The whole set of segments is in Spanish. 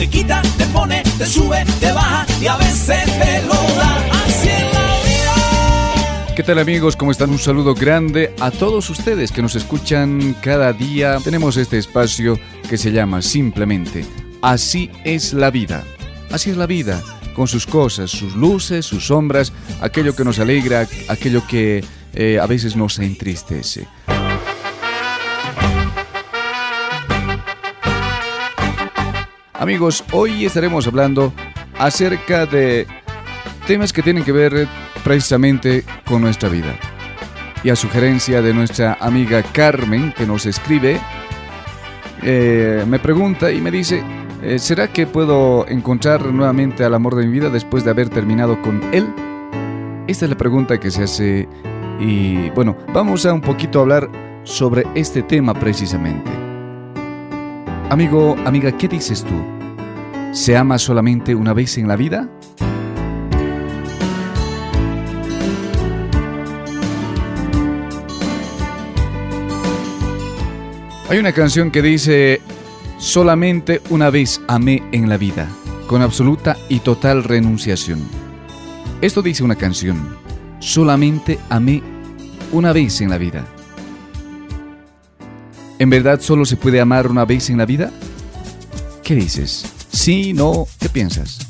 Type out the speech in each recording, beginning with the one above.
Te quita, te pone, te sube, te baja y a veces te lo da en la vida. ¿Qué tal amigos? ¿Cómo están? Un saludo grande a todos ustedes que nos escuchan cada día. Tenemos este espacio que se llama simplemente Así es la vida. Así es la vida, con sus cosas, sus luces, sus sombras, aquello que nos alegra, aquello que eh, a veces nos entristece. Amigos, hoy estaremos hablando acerca de temas que tienen que ver precisamente con nuestra vida. Y a sugerencia de nuestra amiga Carmen, que nos escribe, eh, me pregunta y me dice, eh, ¿será que puedo encontrar nuevamente al amor de mi vida después de haber terminado con él? Esta es la pregunta que se hace y bueno, vamos a un poquito hablar sobre este tema precisamente. Amigo, amiga, ¿qué dices tú? ¿Se ama solamente una vez en la vida? Hay una canción que dice, solamente una vez amé en la vida, con absoluta y total renunciación. Esto dice una canción, solamente amé una vez en la vida. ¿En verdad solo se puede amar una vez en la vida? ¿Qué dices? ¿Sí, no? ¿Qué piensas?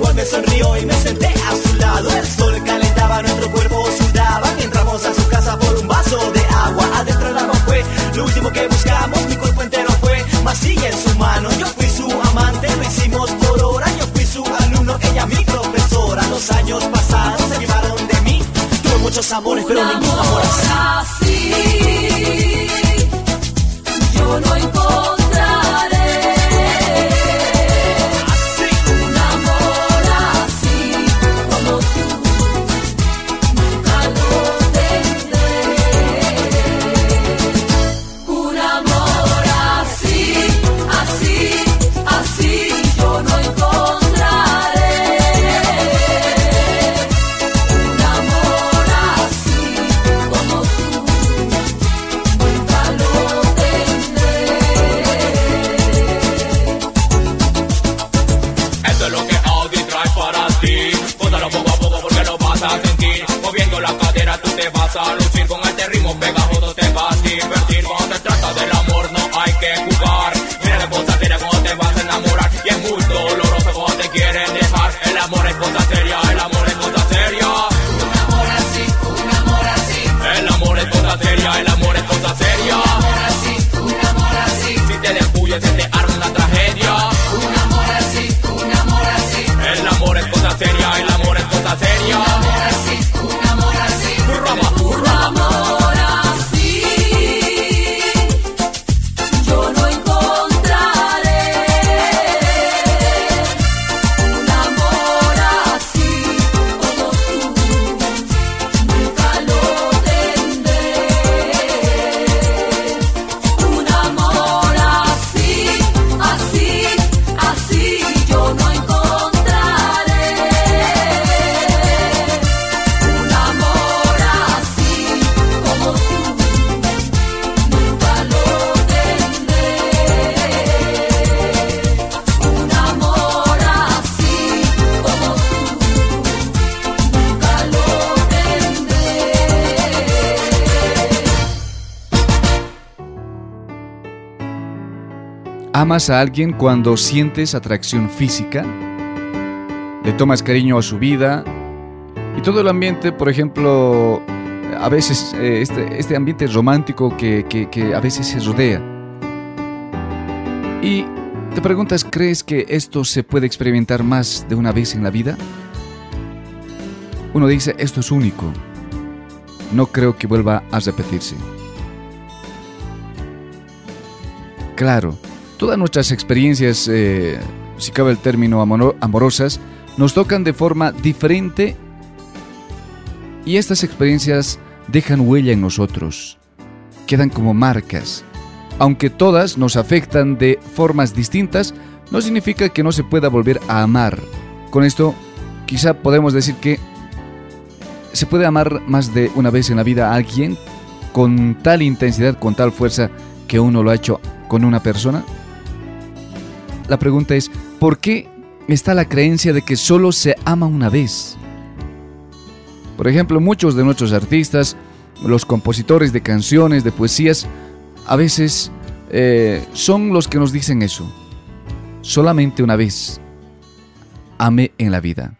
Igual me sonrió y me senté a su lado. El sol calentaba nuestro cuerpo sudaba, entramos a su casa por un vaso de agua. Adentro el agua fue lo último que buscamos, mi cuerpo entero fue masilla en su mano. Yo fui su amante, lo hicimos por hora. Yo fui su alumno, ella mi profesora. Los años pasaron muchos amores, pero ningún amor así. Yo no amor. es ¿Amas a alguien cuando sientes atracción física? ¿Le tomas cariño a su vida? Y todo el ambiente, por ejemplo, a veces eh, este, este ambiente romántico que, a veces se rodea. Y te preguntas, ¿crees que esto se puede experimentar más de una vez en la vida? Uno dice, esto es único. No creo que vuelva a repetirse. Claro, todas nuestras experiencias, eh, si cabe el término amoro- amorosas, nos tocan de forma diferente y estas experiencias dejan huella en nosotros, quedan como marcas. Aunque todas nos afectan de formas distintas, no significa que no se pueda volver a amar. Con esto, quizá podemos decir que se puede amar más de una vez en la vida a alguien con tal intensidad, con tal fuerza que uno lo ha hecho con una persona. La pregunta es, ¿por qué está la creencia de que solo se ama una vez? Por ejemplo, muchos de nuestros artistas, los compositores de canciones, de poesías, a veces eh, son los que nos dicen eso. Solamente una vez. Ame en la vida.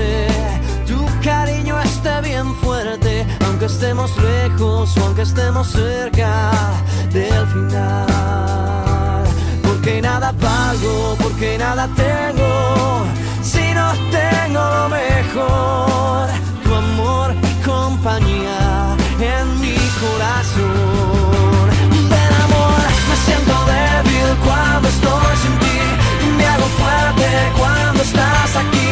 aunque estemos lejos o aunque estemos cerca del final. Porque nada valgo, porque nada tengo, si no tengo lo mejor, tu amor y compañía en mi corazón. Ven amor, me siento débil cuando estoy sin ti, me hago fuerte cuando estás aquí,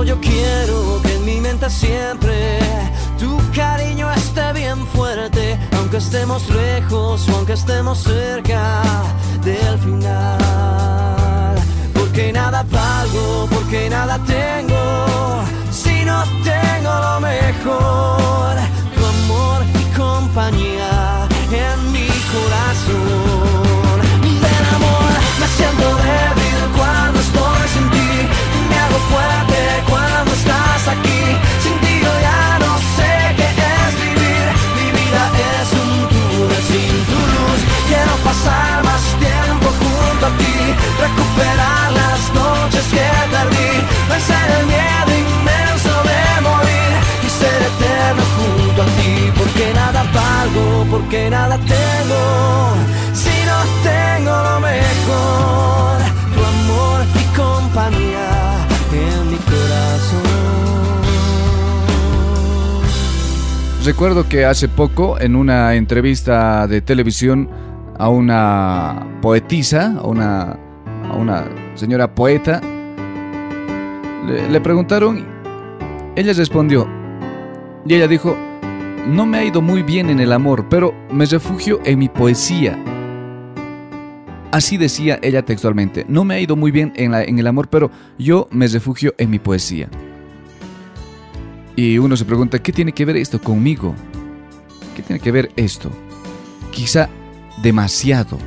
Yo quiero que en mi mente siempre tu cariño esté bien fuerte, aunque estemos lejos o aunque estemos cerca del final. Porque nada valgo, porque nada tengo, si no tengo lo mejor, tu amor y compañía en mi corazón. Pasar más tiempo junto a ti, recuperar las noches que perdí, vencer el miedo inmenso de morir y ser eterno junto a ti, porque nada valgo, porque nada tengo, si no tengo lo mejor, tu amor y compañía en mi corazón. Recuerdo que hace poco, en una entrevista de televisión a una poetisa, a una, a una señora poeta, le, preguntaron, ella respondió, y ella dijo, no me ha ido muy bien en el amor, pero me refugio en mi poesía. Así decía ella textualmente, no me ha ido muy bien en, la- en el amor, pero yo me refugio en mi poesía. Y uno se pregunta, ¿qué tiene que ver esto conmigo? ¿Qué tiene que ver esto? Quizá demasiado.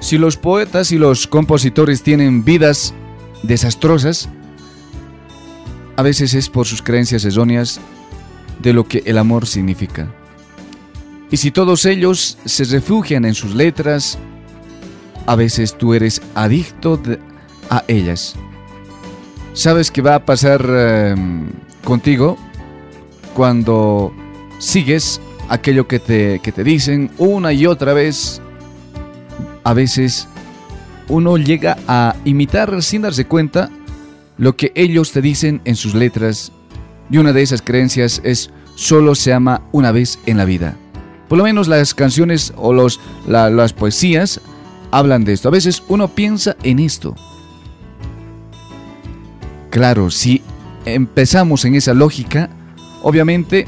Si los poetas y los compositores tienen vidas desastrosas, a veces es por sus creencias erróneas de lo que el amor significa. Y si todos ellos se refugian en sus letras, a veces tú eres adicto a ellas. ¿Sabes qué va a pasar eh, contigo cuando sigues aquello que te, que te dicen una y otra vez? A veces uno llega a imitar sin darse cuenta lo que ellos te dicen en sus letras y una de esas creencias es solo se ama una vez en la vida. Por lo menos las canciones o los, la- las poesías hablan de esto. A veces uno piensa en esto. Claro, si empezamos en esa lógica, obviamente,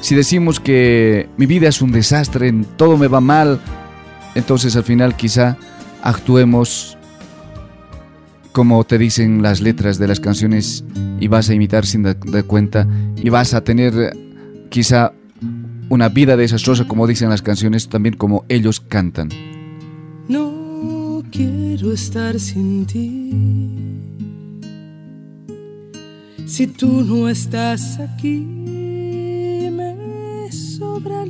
si decimos que mi vida es un desastre, todo me va mal, entonces al final quizá actuemos como te dicen las letras de las canciones y vas a imitar sin dar cuenta y vas a tener quizá una vida desastrosa como dicen las canciones, también como ellos cantan. No quiero estar sin ti. Si tú no estás aquí,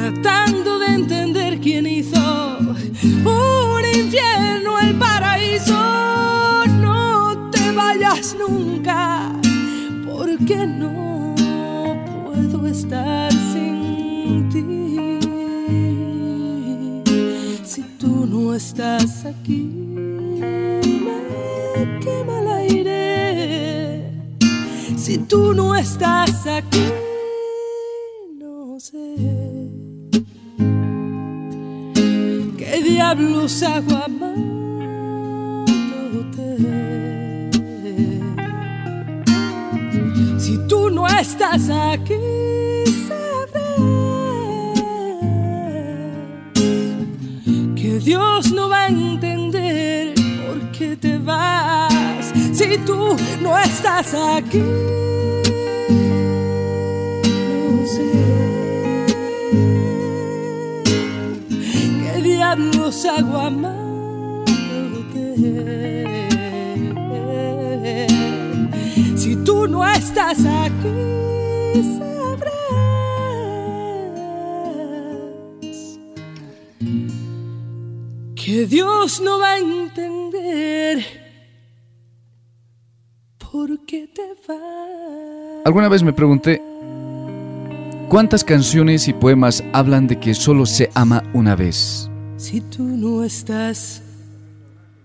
tratando de entender quién hizo un infierno el paraíso. No te vayas nunca, porque no puedo estar sin ti. Si tú no estás aquí, me quema el aire. Si tú no estás aquí, no sé qué diablos hago. Si tú no estás aquí, sabrás que Dios no va a entender por qué te vas. Si tú no estás aquí, qué diablos hago. Si tú no estás aquí, sabrás que Dios no va a entender por qué te vas. Alguna vez me pregunté, ¿cuántas canciones y poemas hablan de que solo se ama una vez? Si tú no estás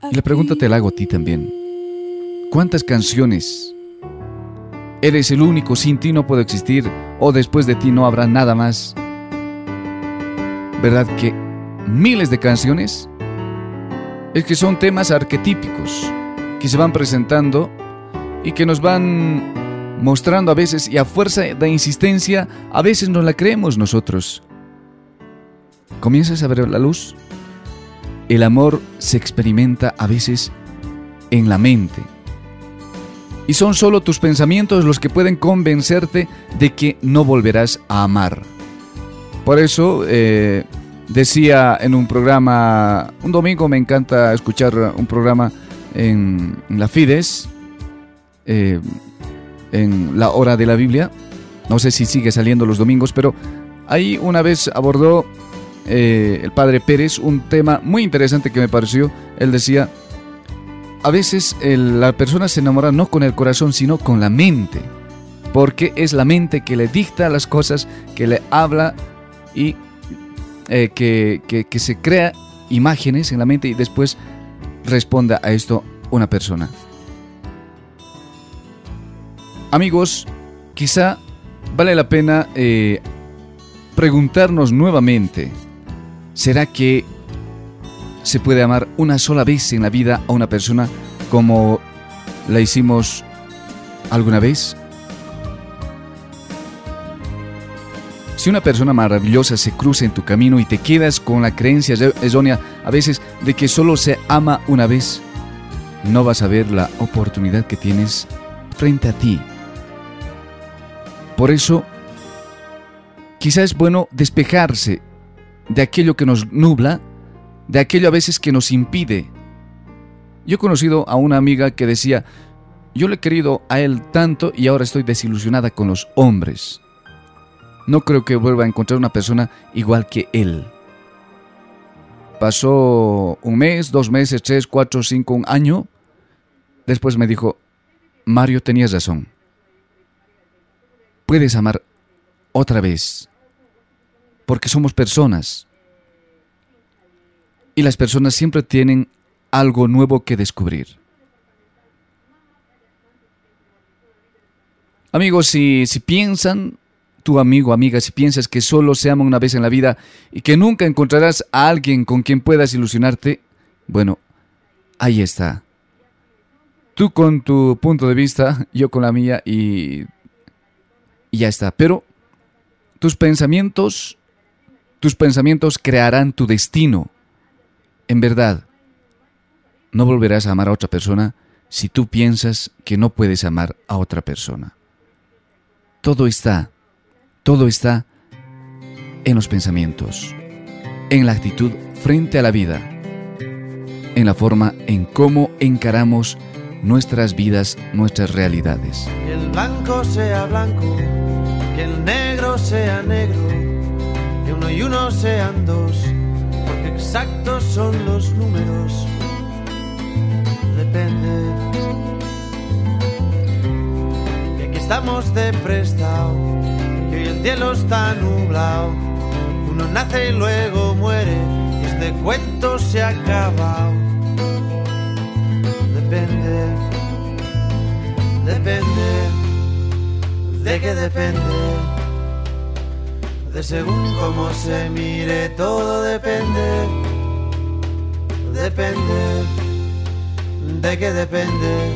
Y la pregunta te la hago a ti también. ¿Cuántas canciones? ¿Eres el único, sin ti no puedo existir o después de ti no habrá nada más? ¿Verdad que miles de canciones? Es que son temas arquetípicos que se van presentando y que nos van mostrando a veces y a fuerza de insistencia a veces no la creemos nosotros. ¿Comienzas a ver la luz? El amor se experimenta a veces en la mente. Y son solo tus pensamientos los que pueden convencerte de que no volverás a amar. Por eso eh, decía en un programa, un domingo me encanta escuchar un programa en, la Fides, eh, en la hora de la Biblia. No sé si sigue saliendo los domingos, pero ahí una vez abordó eh, el padre Pérez un tema muy interesante que me pareció. Él decía, a veces la persona se enamora no con el corazón, sino con la mente. Porque es la mente que le dicta las cosas, que le habla y eh, que, que- que se crea imágenes en la mente y después responda a esto una persona. Amigos, quizá vale la pena eh, preguntarnos nuevamente, ¿será que se puede amar una sola vez en la vida a una persona como la hicimos alguna vez? Si una persona maravillosa se cruza en tu camino y te quedas con la creencia errónea a veces de que solo se ama una vez, no vas a ver la oportunidad que tienes frente a ti. Por eso, quizá es bueno despejarse de aquello que nos nubla, de aquello a veces que nos impide. Yo he conocido a una amiga que decía, yo le he querido a él tanto y ahora estoy desilusionada con los hombres. No creo que vuelva a encontrar una persona igual que él. Pasó un mes, dos meses, tres, cuatro, cinco, un año. Después me dijo, Mario, tenías razón. Puedes amar otra vez. Porque somos personas. Y las personas siempre tienen algo nuevo que descubrir. Amigos, si, si piensan, tu amigo, amiga, si piensas que solo se ama una vez en la vida y que nunca encontrarás a alguien con quien puedas ilusionarte, bueno, ahí está. Tú con tu punto de vista, yo con la mía y, y ya está. Pero tus pensamientos, tus pensamientos crearán tu destino. En verdad, no volverás a amar a otra persona si tú piensas que no puedes amar a otra persona. Todo está, todo está en los pensamientos. en la actitud frente a la vida, en la forma en cómo encaramos nuestras vidas, nuestras realidades. Que el blanco sea blanco, que el negro sea negro, uno y uno sean dos, porque exactos son los números. Depende. Que aquí estamos de prestado, que hoy el cielo está nublado. Uno nace y luego muere, y este cuento se ha acabado. Depende depende, de qué depende, de según cómo se mire, todo depende, depende, de qué depende,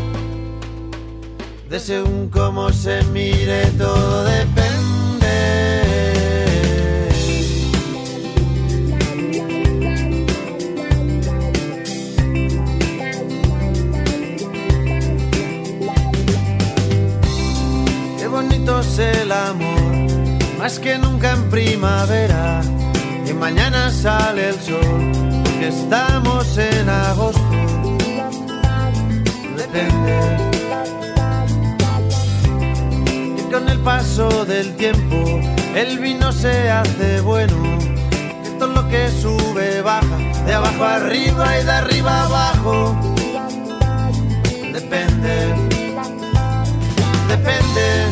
de según cómo se mire, todo depende. Qué bonito es el amor, más que nunca en primavera. Y mañana sale el sol, porque estamos en agosto. Depende. Y con el paso del tiempo, el vino se hace bueno. Que todo lo que sube baja, de abajo arriba y de arriba abajo. Depende depende,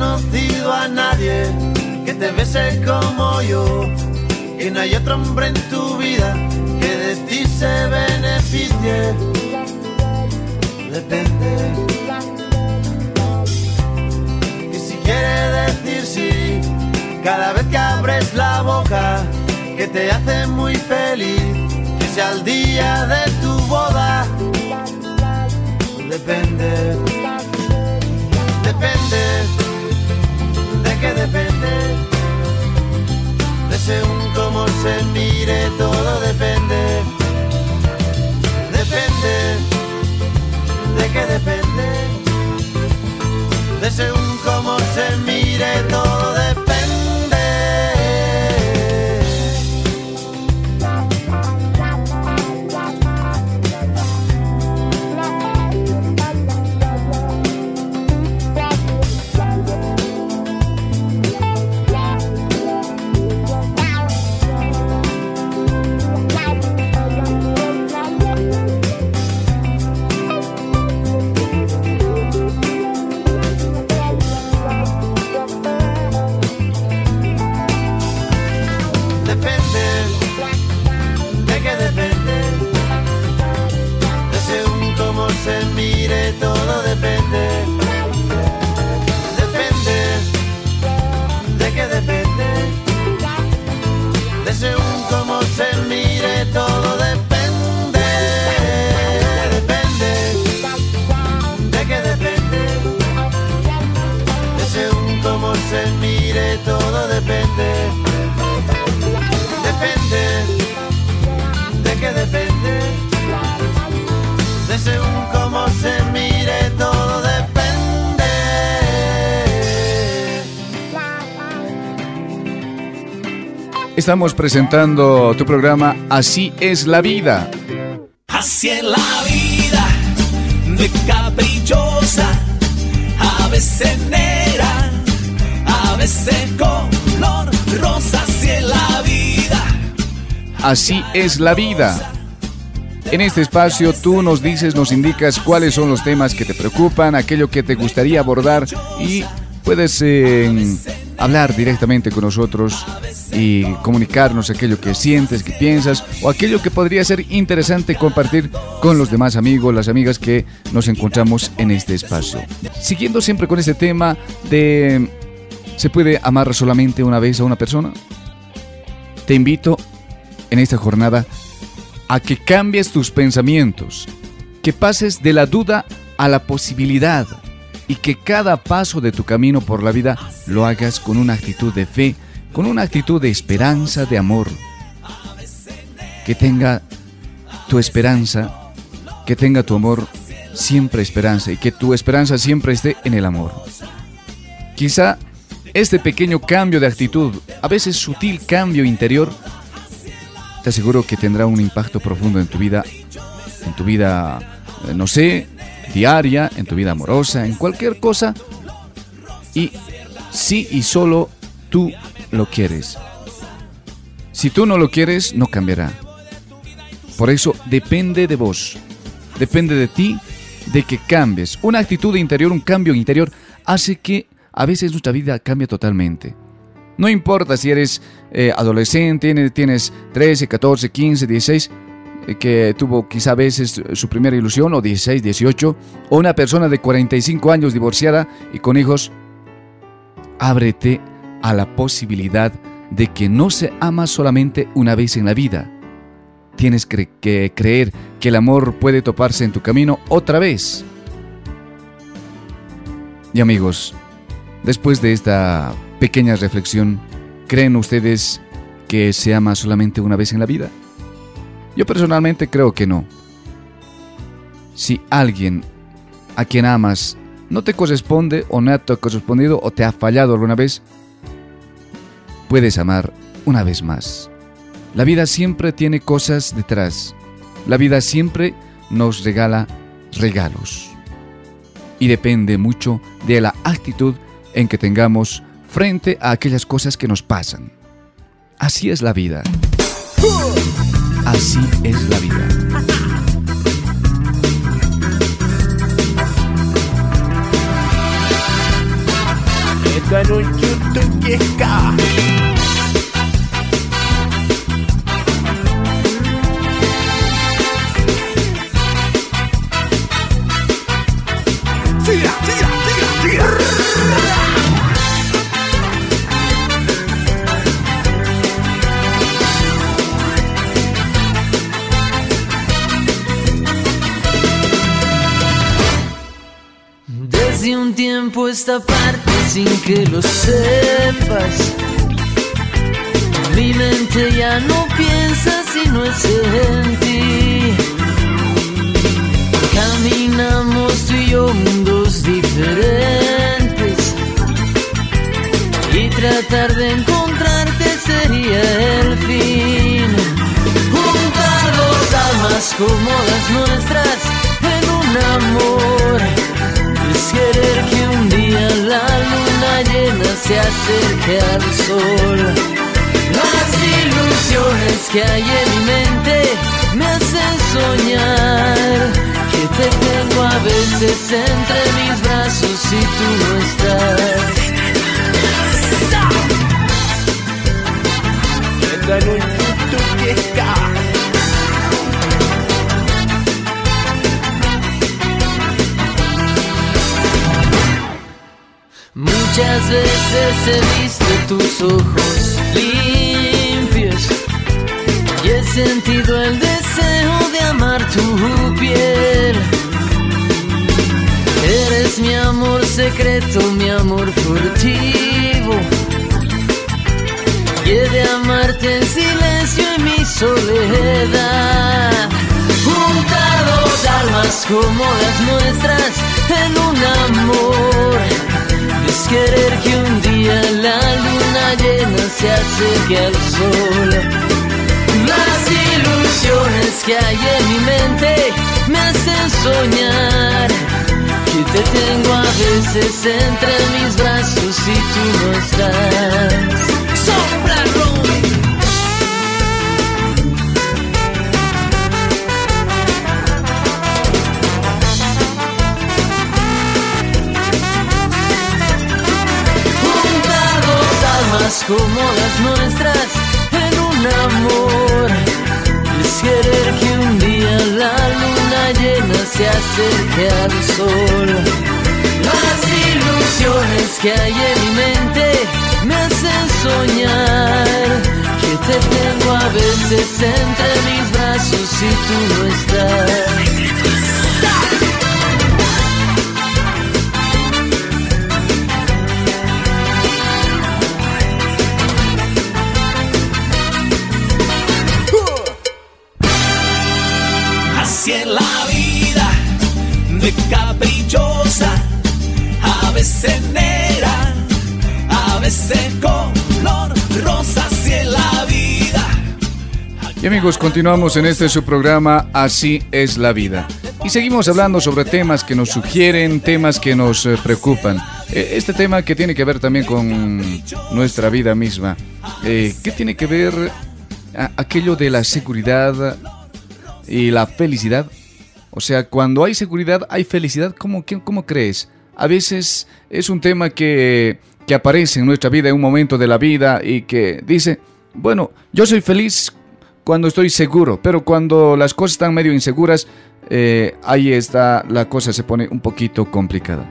Conocido a nadie que te bese como yo, que no hay otro hombre en tu vida que de ti se beneficie. Depende. Y si quiere decir sí, cada vez que abres la boca, que te hace muy feliz, que sea el día de tu boda. Depende depende, qué depende, de según cómo se mire, todo depende, Estamos presentando tu programa Así es la vida. Así es la vida de caprichosa, a veces negra, a veces color rosa. Así es la vida. Así es la vida. En este espacio tú nos dices, nos indicas cuáles son los temas que te preocupan, aquello que te gustaría abordar y puedes eh, hablar directamente con nosotros y comunicarnos aquello que sientes, que piensas o aquello que podría ser interesante compartir con los demás amigos, las amigas que nos encontramos en este espacio. Siguiendo siempre con este tema de ¿se puede amar solamente una vez a una persona? te invito en esta jornada a que cambies tus pensamientos, que pases de la duda a la posibilidad y que cada paso de tu camino por la vida lo hagas con una actitud de fe, con una actitud de esperanza, de amor. Que tenga tu esperanza, que tenga tu amor siempre esperanza y que tu esperanza siempre esté en el amor. Quizá este pequeño cambio de actitud, a veces sutil cambio interior, te aseguro que tendrá un impacto profundo en tu vida, en tu vida, eh, no sé, diaria, en tu vida amorosa, en cualquier cosa. Y si y solo tú lo quieres. Si tú no lo quieres, no cambiará. Por eso depende de vos, depende de ti, de que cambies. Una actitud interior, un cambio interior, hace que a veces nuestra vida cambie totalmente. No importa si eres eh, adolescente, tienes, tienes 13, 14, 15, 16, eh, que tuvo quizá a veces su primera ilusión, o 16, 18, o una persona de 45 años divorciada y con hijos, ábrete a la posibilidad de que no se ama solamente una vez en la vida. Tienes que, creer que el amor puede toparse en tu camino otra vez. Y amigos, después de esta pequeña reflexión, ¿creen ustedes que se ama solamente una vez en la vida? Yo personalmente creo que no. Si alguien a quien amas no te corresponde o no te ha correspondido o te ha fallado alguna vez, puedes amar una vez más. La vida siempre tiene cosas detrás. La vida siempre nos regala regalos. Y depende mucho de la actitud en que tengamos frente a aquellas cosas que nos pasan. Así es la vida. Así es la vida. Esta noche tú que ska. Tira, tira, tira, tira. Desde un tiempo esta parte sin que lo sepas. Mi mente ya no piensa si no es en ti. Caminamos tú y yo mundos diferentes. Y tratar de encontrarte sería el fin. Juntar dos almas como las nuestras un amor. Es querer que un día la luna llena se acerque al sol. Las ilusiones que hay en mi mente me hacen soñar que te tengo a veces entre mis brazos y tú no estás. Muchas veces he visto tus ojos limpios y he sentido el deseo de amar tu piel. Eres mi amor secreto, mi amor furtivo. Y he de amarte en silencio en mi soledad. Juntados almas como las nuestras en un amor. Es querer que un día la luna llena se acerque al sol. Las ilusiones que hay en mi mente me hacen soñar que te tengo a veces entre mis brazos y tú no estás. como las nuestras en un amor. Es querer que un día la luna llena se acerque al sol. Las ilusiones que hay en mi mente me hacen soñar. Que te tengo a veces entre mis brazos y tú no estás. Caprichosa, a veces negra, a veces color rosa. Es la vida. Y amigos, continuamos en este su programa Así es la vida. Y seguimos hablando sobre temas que nos sugieren, temas que nos eh, preocupan. Eh, este tema que tiene que ver también con nuestra vida misma. Eh, ¿Qué tiene que ver aquello de la seguridad y la felicidad? O sea, cuando hay seguridad, hay felicidad. ¿Cómo, cómo crees? A veces es un tema que, que aparece en nuestra vida en un momento de la vida y que dice, bueno, yo soy feliz cuando estoy seguro, pero cuando las cosas están medio inseguras, eh, ahí está, la cosa se pone un poquito complicada.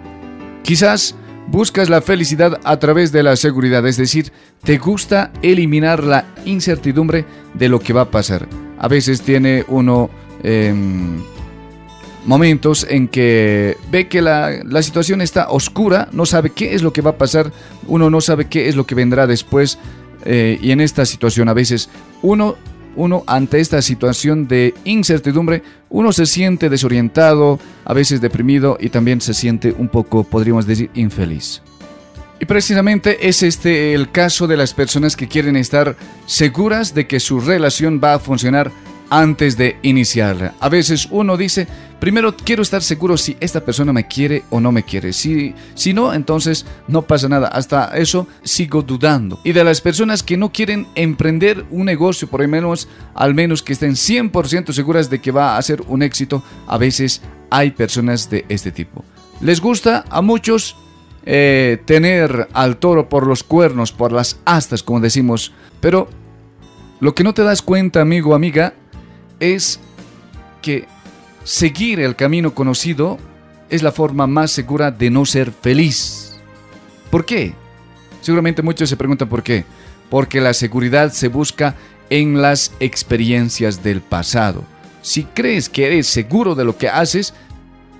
Quizás buscas la felicidad a través de la seguridad, es decir, te gusta eliminar la incertidumbre de lo que va a pasar. A veces tiene uno em, momentos en que ve que la, la situación está oscura, no sabe qué es lo que va a pasar, uno no sabe qué es lo que vendrá después eh, y en esta situación a veces uno, uno ante esta situación de incertidumbre, uno se siente desorientado, a veces deprimido y también se siente un poco, podríamos decir, infeliz. Y precisamente es este el caso de las personas que quieren estar seguras de que su relación va a funcionar antes de iniciarla. A veces uno dice, primero quiero estar seguro si esta persona me quiere o no me quiere. Si, si no, entonces no pasa nada. Hasta eso sigo dudando. Y de las personas que no quieren emprender un negocio, por lo menos, al menos que estén 100% seguras de que va a ser un éxito, a veces hay personas de este tipo. Les gusta a muchos eh, tener al toro por los cuernos, por las astas, como decimos. Pero lo que no te das cuenta, amigo, amiga, es que seguir el camino conocido es la forma más segura de no ser feliz. ¿Por qué? Seguramente muchos se preguntan por qué. Porque la seguridad se busca en las experiencias del pasado. Si crees que eres seguro de lo que haces,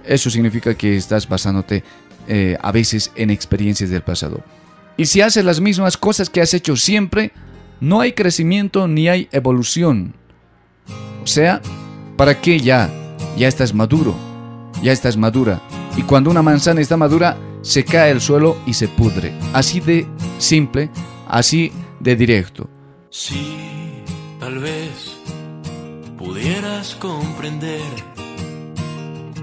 eso significa que estás basándote eh, a veces en experiencias del pasado. Y si haces las mismas cosas que has hecho siempre, no hay crecimiento ni hay evolución. O sea, ¿para qué ya? Ya estás maduro, ya estás madura. Y cuando una manzana está madura, se cae al suelo y se pudre. Así de simple, así de directo. Si tal vez pudieras comprender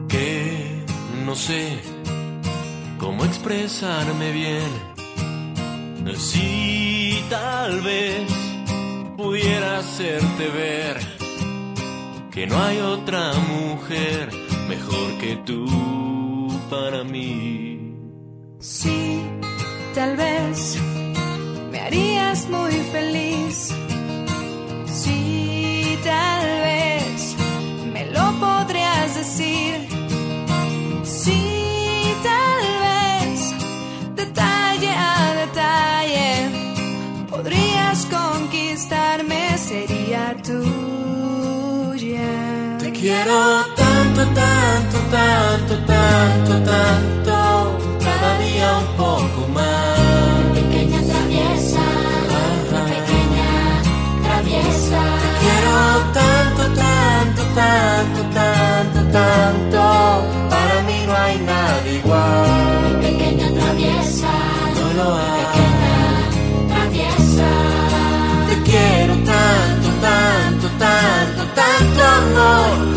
que no sé cómo expresarme bien. Si tal vez pudiera hacerte ver que no hay otra mujer mejor que tú para mí. Sí, tal vez me harías muy feliz. Sí, tal vez me lo podrías decir. Sí, tal vez detalle a detalle podrías conquistarme, sería tuya. Quiero tanto, tanto, tanto, tanto, tanto, cada día un poco más. Pequeña traviesa, pequeña traviesa. Te quiero tanto, tanto, tanto, tanto, tanto, para mí no hay nada igual. Pequeña traviesa, No lo hay. pequeña traviesa. Te quiero tanto, tanto, tanto, tanto amor,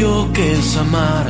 bello que amar.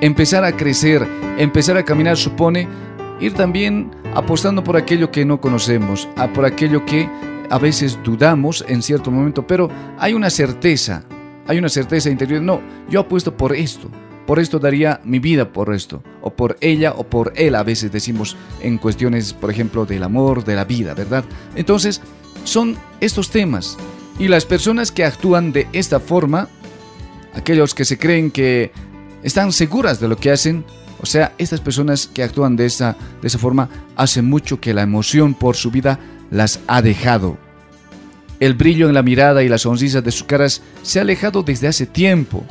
Empezar a crecer, empezar a caminar supone ir también apostando por aquello que no conocemos, por aquello que a veces dudamos en cierto momento, pero hay una certeza, hay una certeza interior. No, yo apuesto por esto, por esto daría mi vida por esto, o por ella o por él, a veces decimos en cuestiones, por ejemplo, del amor, de la vida, ¿verdad? Entonces, son estos temas. Y las personas que actúan de esta forma, aquellos que se creen que están seguras de lo que hacen, o sea, estas personas que actúan de esa, de esa forma, hace mucho que la emoción por su vida las ha dejado. El brillo en la mirada y la sonrisa de sus caras se ha alejado desde hace tiempo.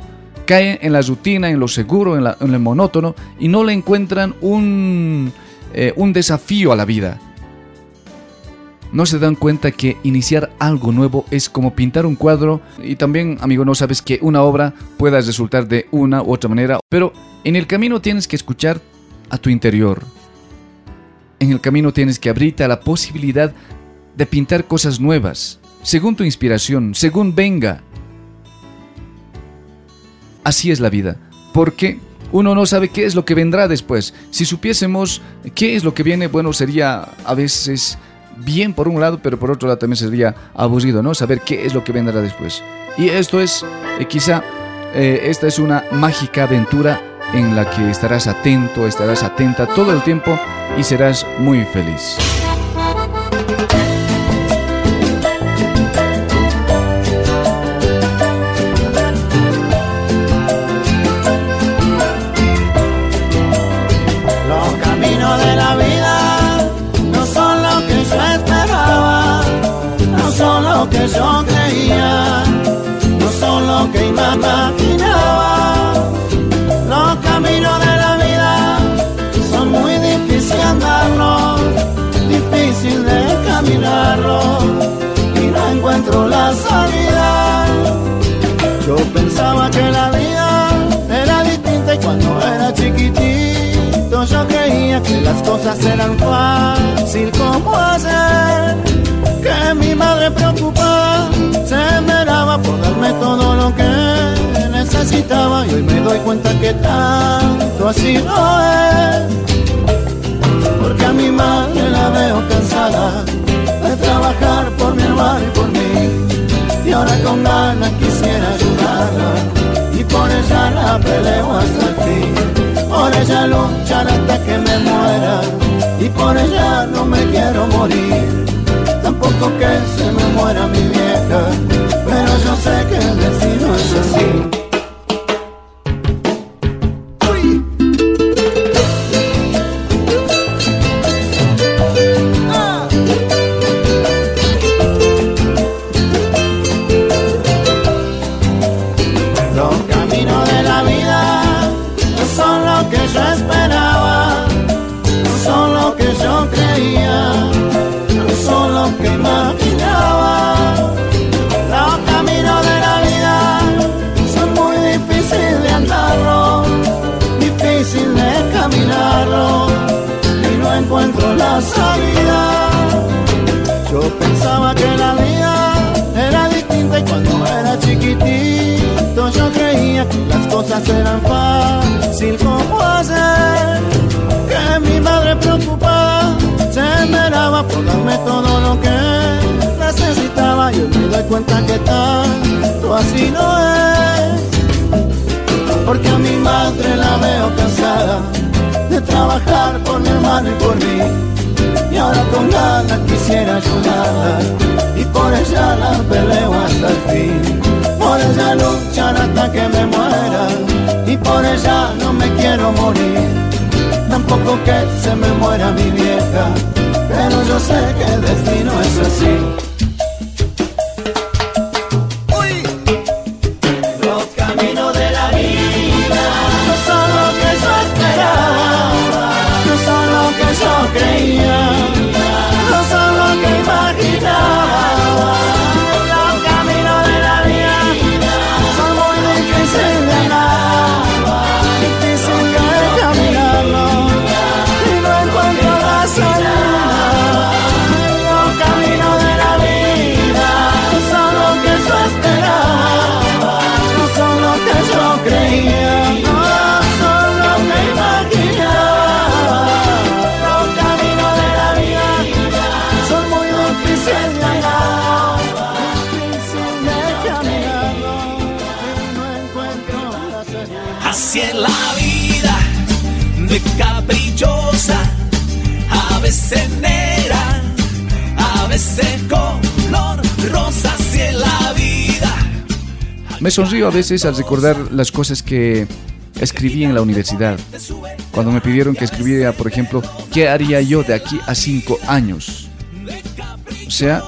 Caen en la rutina, en lo seguro, en, en lo monótono y no le encuentran un, eh, un desafío a la vida. No se dan cuenta que iniciar algo nuevo es como pintar un cuadro y también, amigo, no sabes que una obra pueda resultar de una u otra manera, pero en el camino tienes que escuchar a tu interior. En el camino tienes que abrirte a la posibilidad de pintar cosas nuevas, según tu inspiración, según venga. Así es la vida, porque uno no sabe qué es lo que vendrá después. Si supiésemos qué es lo que viene, bueno, sería a veces bien por un lado, pero por otro lado también sería aburrido, ¿no? Saber qué es lo que vendrá después. Y esto es, eh, quizá, eh, esta es una mágica aventura en la que estarás atento, estarás atenta todo el tiempo y serás muy feliz. Yo creía, no son lo que imaginaba. Los caminos de la vida son muy difíciles andarlos, difícil de caminarlos y no encuentro la salida. Yo pensaba que la vida era distinta y cuando era chiquitito yo creía que las cosas eran fácil como hacer. Que mi madre preocupada se meraba por darme todo lo que necesitaba y hoy me doy cuenta que tanto así no es. Porque a mi madre la veo cansada de trabajar por mi hermano y por mí. Y ahora con ganas quisiera ayudarla y por ella la peleo hasta el fin. Por ella luchar hasta que me muera y por ella no me quiero morir que se me muera mi vieja pero yo sé que el destino es así cosas eran fácil como hacer. Que mi madre preocupada se meraba por darme todo lo que necesitaba y hoy me doy cuenta que tanto así no es. Porque a mi madre la veo cansada de trabajar por mi hermano y por mí y ahora con ganas quisiera ayudarla y por ella la peleo hasta el fin por ella luchar hasta que me muera. Y por ella no me quiero morir. Tampoco que se me muera mi vieja. Pero yo sé que el destino es así Me sonrío a veces al recordar las cosas que escribí en la universidad. Cuando me pidieron que escribiera, por ejemplo, ¿qué haría yo de aquí a cinco años? O sea,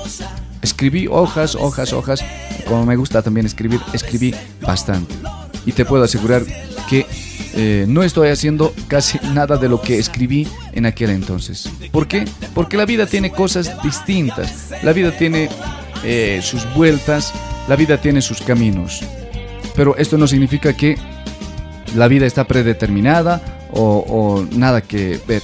escribí hojas, hojas, hojas. Como me gusta también escribir, escribí bastante. Y te puedo asegurar que eh, no estoy haciendo casi nada de lo que escribí en aquel entonces. ¿Por qué? Porque la vida tiene cosas distintas. La vida tiene eh, sus vueltas, la vida tiene sus caminos. Pero esto no significa que la vida está predeterminada o, nada que ver.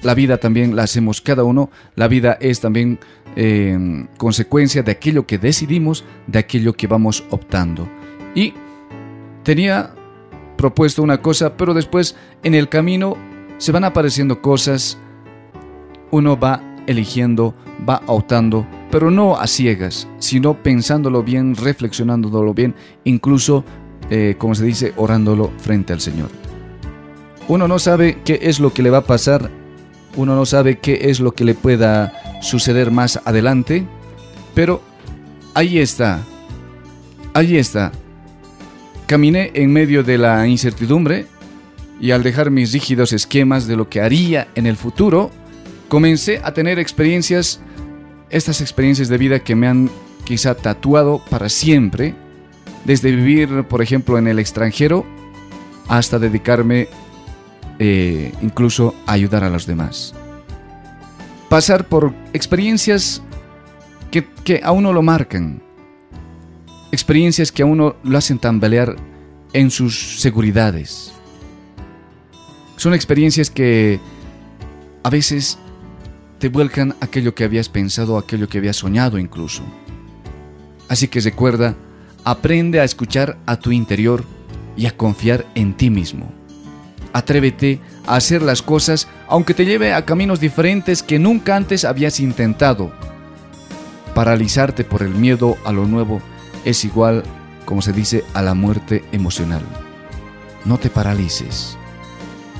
La vida también la hacemos cada uno. La vida es también eh, consecuencia de aquello que decidimos, de aquello que vamos optando. Y tenía propuesto una cosa, pero después en el camino se van apareciendo cosas. Uno va eligiendo, va optando, pero no a ciegas, sino pensándolo bien, reflexionándolo bien, incluso, eh, como se dice, orándolo frente al Señor. Uno no sabe qué es lo que le va a pasar, uno no sabe qué es lo que le pueda suceder más adelante, pero ahí está, ahí está. Caminé en medio de la incertidumbre y al dejar mis rígidos esquemas de lo que haría en el futuro, comencé a tener experiencias, estas experiencias de vida que me han quizá tatuado para siempre, desde vivir, por ejemplo, en el extranjero, hasta dedicarme eh, incluso a ayudar a los demás. Pasar por experiencias que, que a uno lo marcan, experiencias que a uno lo hacen tambalear en sus seguridades. Son experiencias que a veces te vuelcan aquello que habías pensado, aquello que habías soñado incluso. Así que recuerda, aprende a escuchar a tu interior y a confiar en ti mismo. Atrévete a hacer las cosas aunque te lleve a caminos diferentes que nunca antes habías intentado. Paralizarte por el miedo a lo nuevo es igual, como se dice, a la muerte emocional. No te paralices.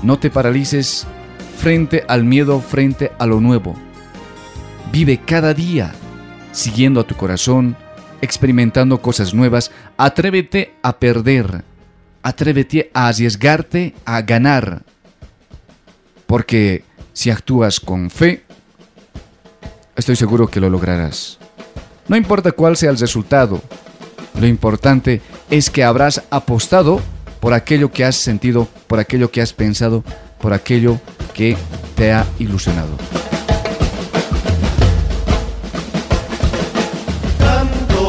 No te paralices frente al miedo, frente a lo nuevo. Vive cada día siguiendo a tu corazón, experimentando cosas nuevas. Atrévete a perder. Atrévete a arriesgarte a ganar. Porque si actúas con fe, estoy seguro que lo lograrás. No importa cuál sea el resultado, lo importante es que habrás apostado por aquello que has sentido, por aquello que has pensado, por aquello que te ha ilusionado. Canto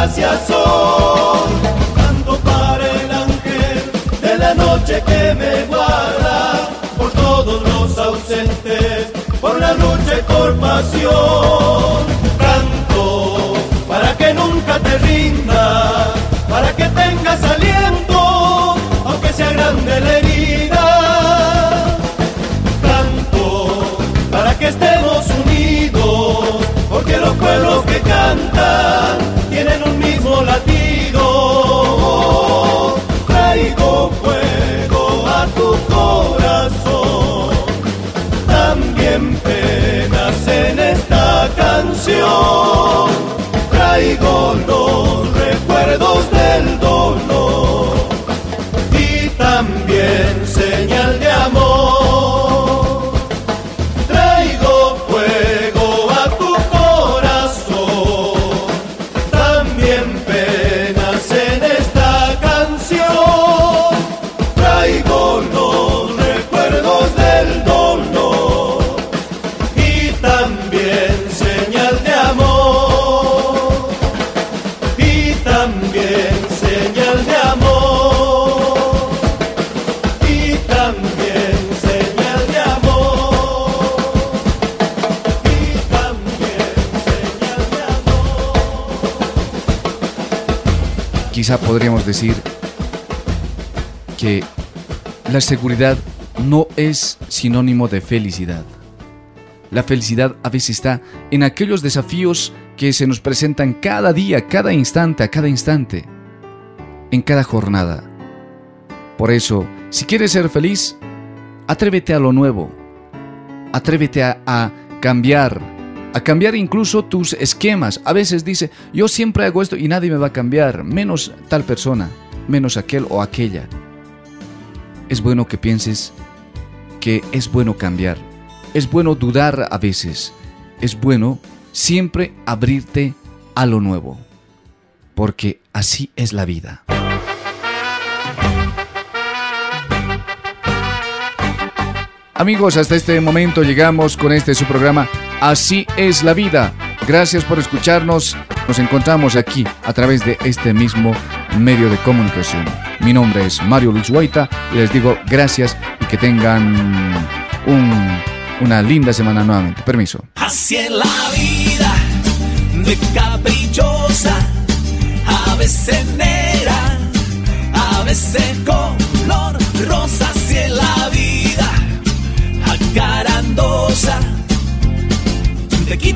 gracias hoy. Canto para el ángel de la noche que me guarda, por todos los ausentes, por la lucha y por pasión. Canto para que nunca te rindas, para que tengas aliento, aunque sea grande la herida. Canción. Traigo podríamos decir que la seguridad no es sinónimo de felicidad. La felicidad a veces está en aquellos desafíos que se nos presentan cada día, cada instante, a cada instante, en cada jornada. Por eso, si quieres ser feliz, atrévete a lo nuevo. Atrévete a, a cambiar, a cambiar incluso tus esquemas. A veces dice, yo siempre hago esto y nadie me va a cambiar, menos tal persona, menos aquel o aquella. Es bueno que pienses que es bueno cambiar. Es bueno dudar a veces. Es bueno siempre abrirte a lo nuevo. Porque así es la vida. Amigos, hasta este momento llegamos con este su programa Así es la vida. Gracias por escucharnos. Nos encontramos aquí a través de este mismo medio de comunicación. Mi nombre es Mario Luis Guaita y les digo gracias y que tengan un- una linda semana nuevamente. Permiso. Así es la vida de caprichosa, a veces negra, a veces